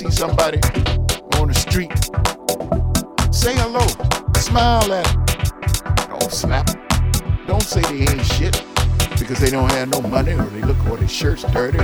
see somebody on the street, say hello, smile at them. Don't slap them. Don't say they ain't shit because they don't have no money or they look or their shirt's dirty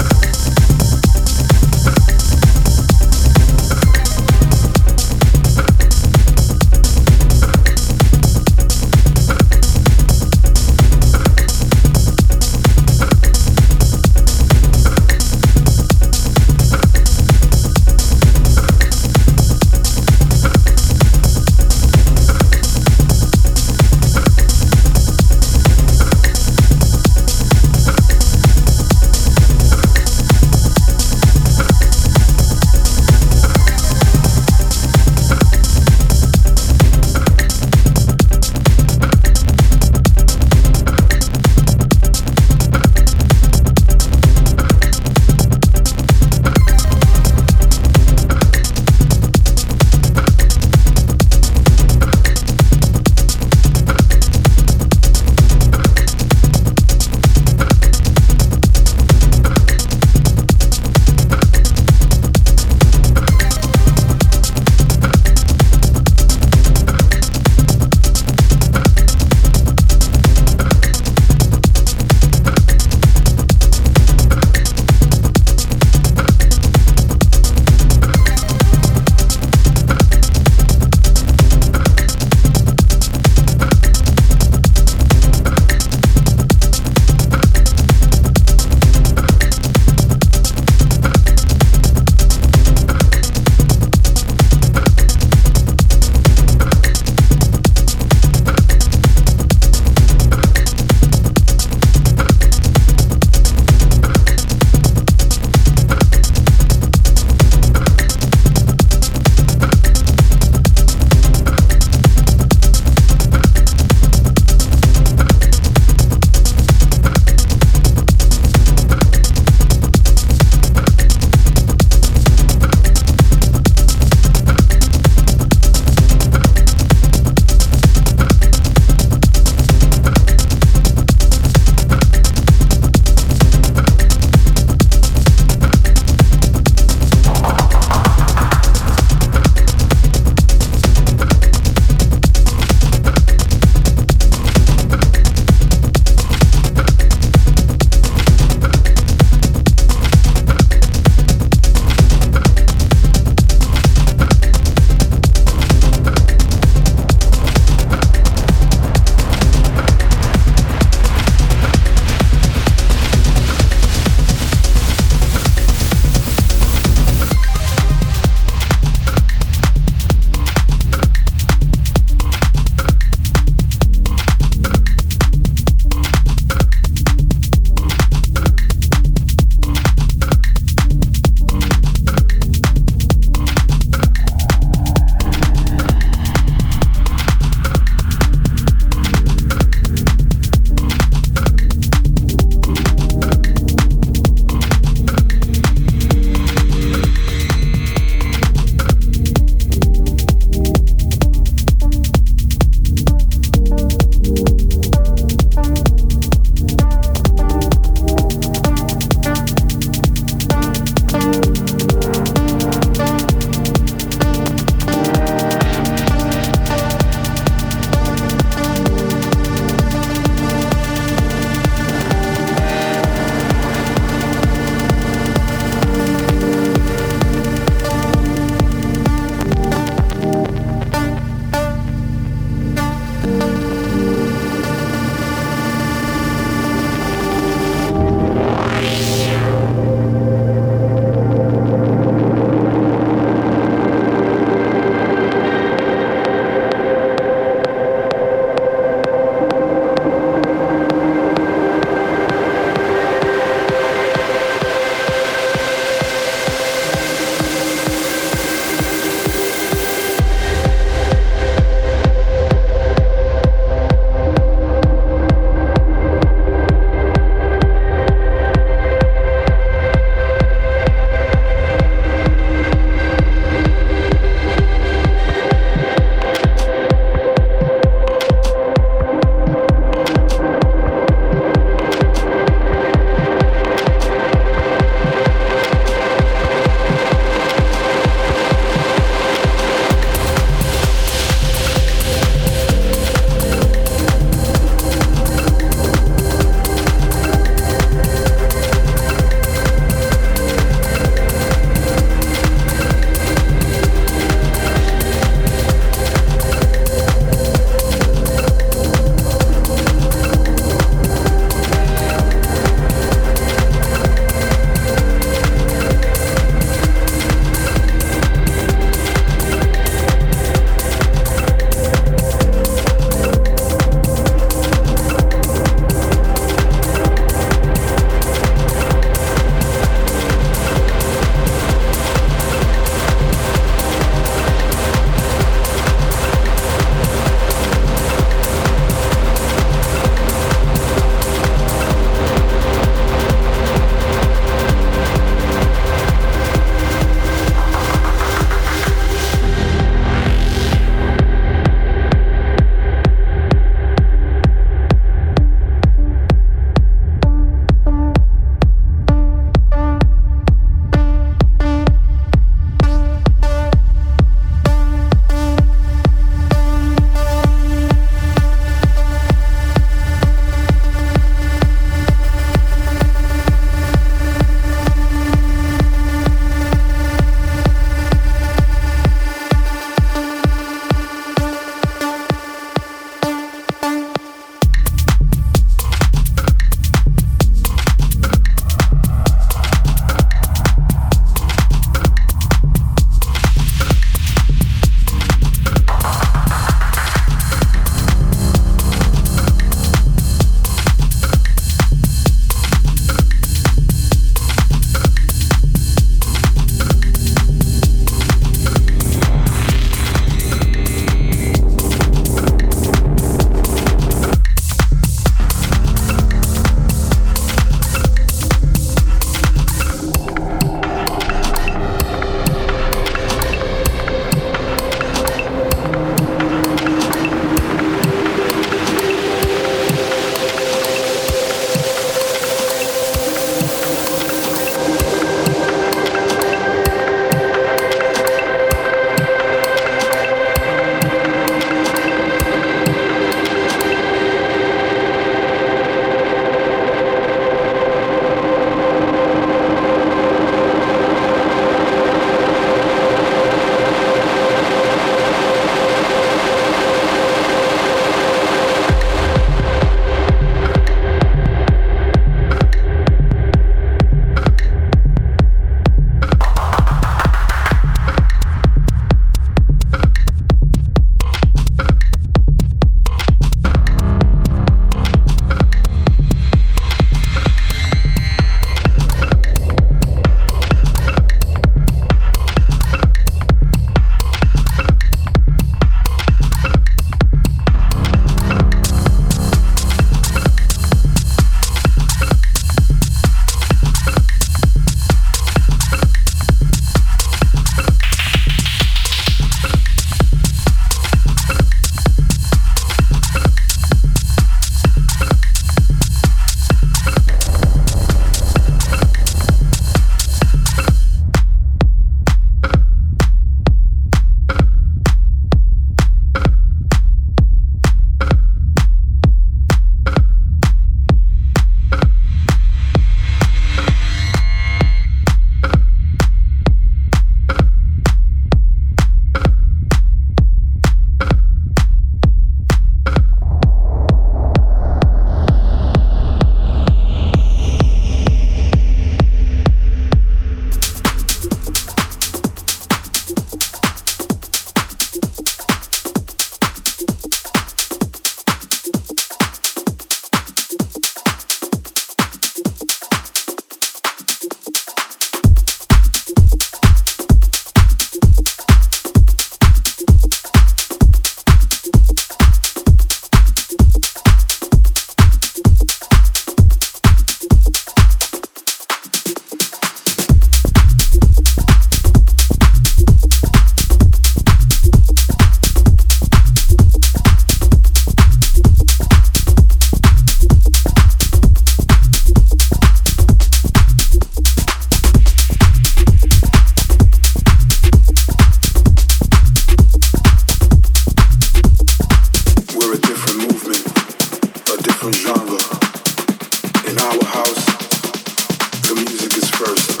the music is first.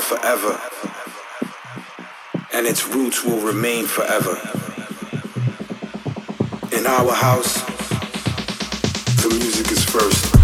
Forever, and its roots will remain forever. In our house, the music is first.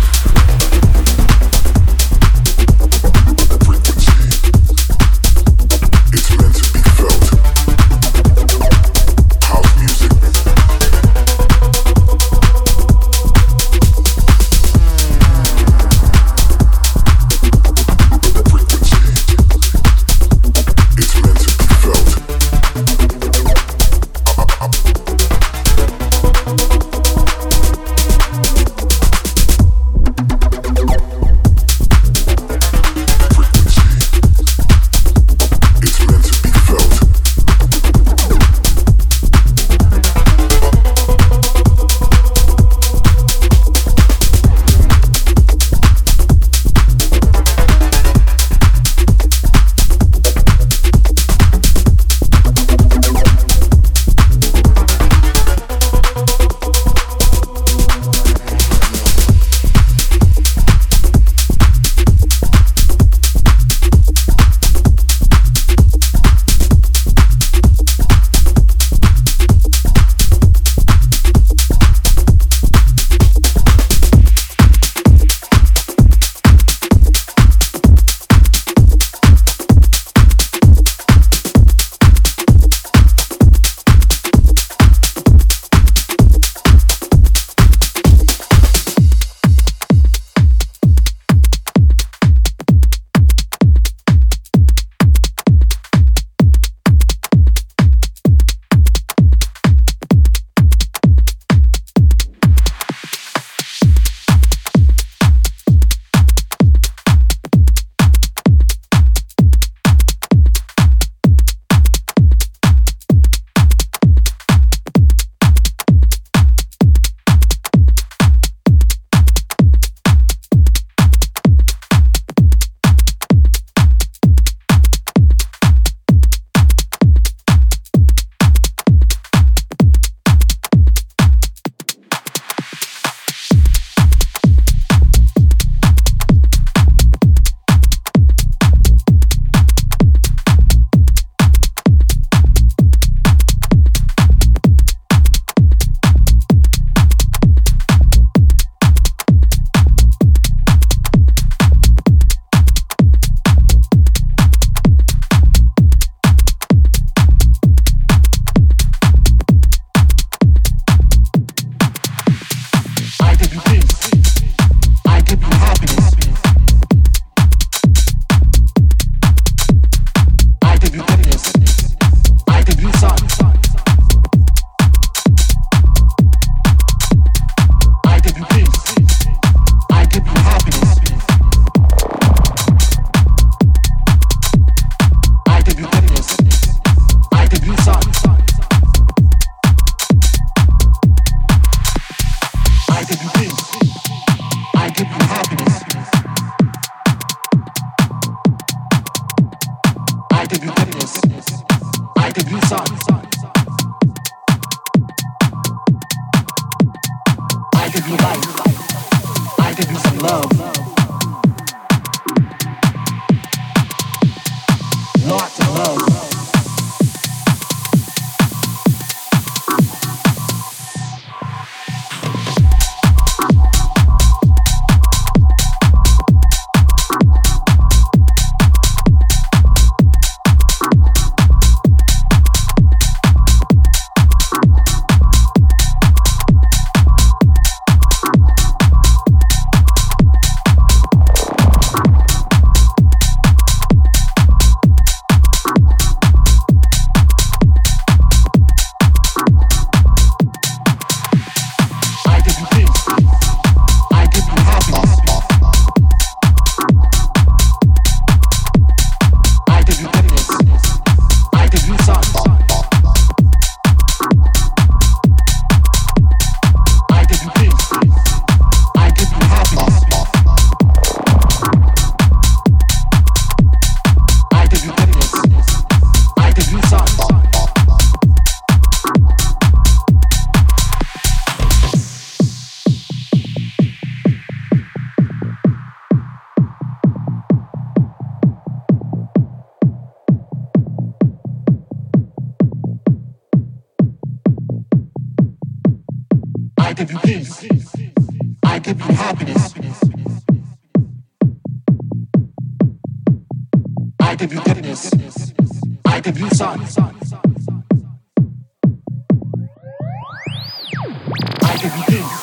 You.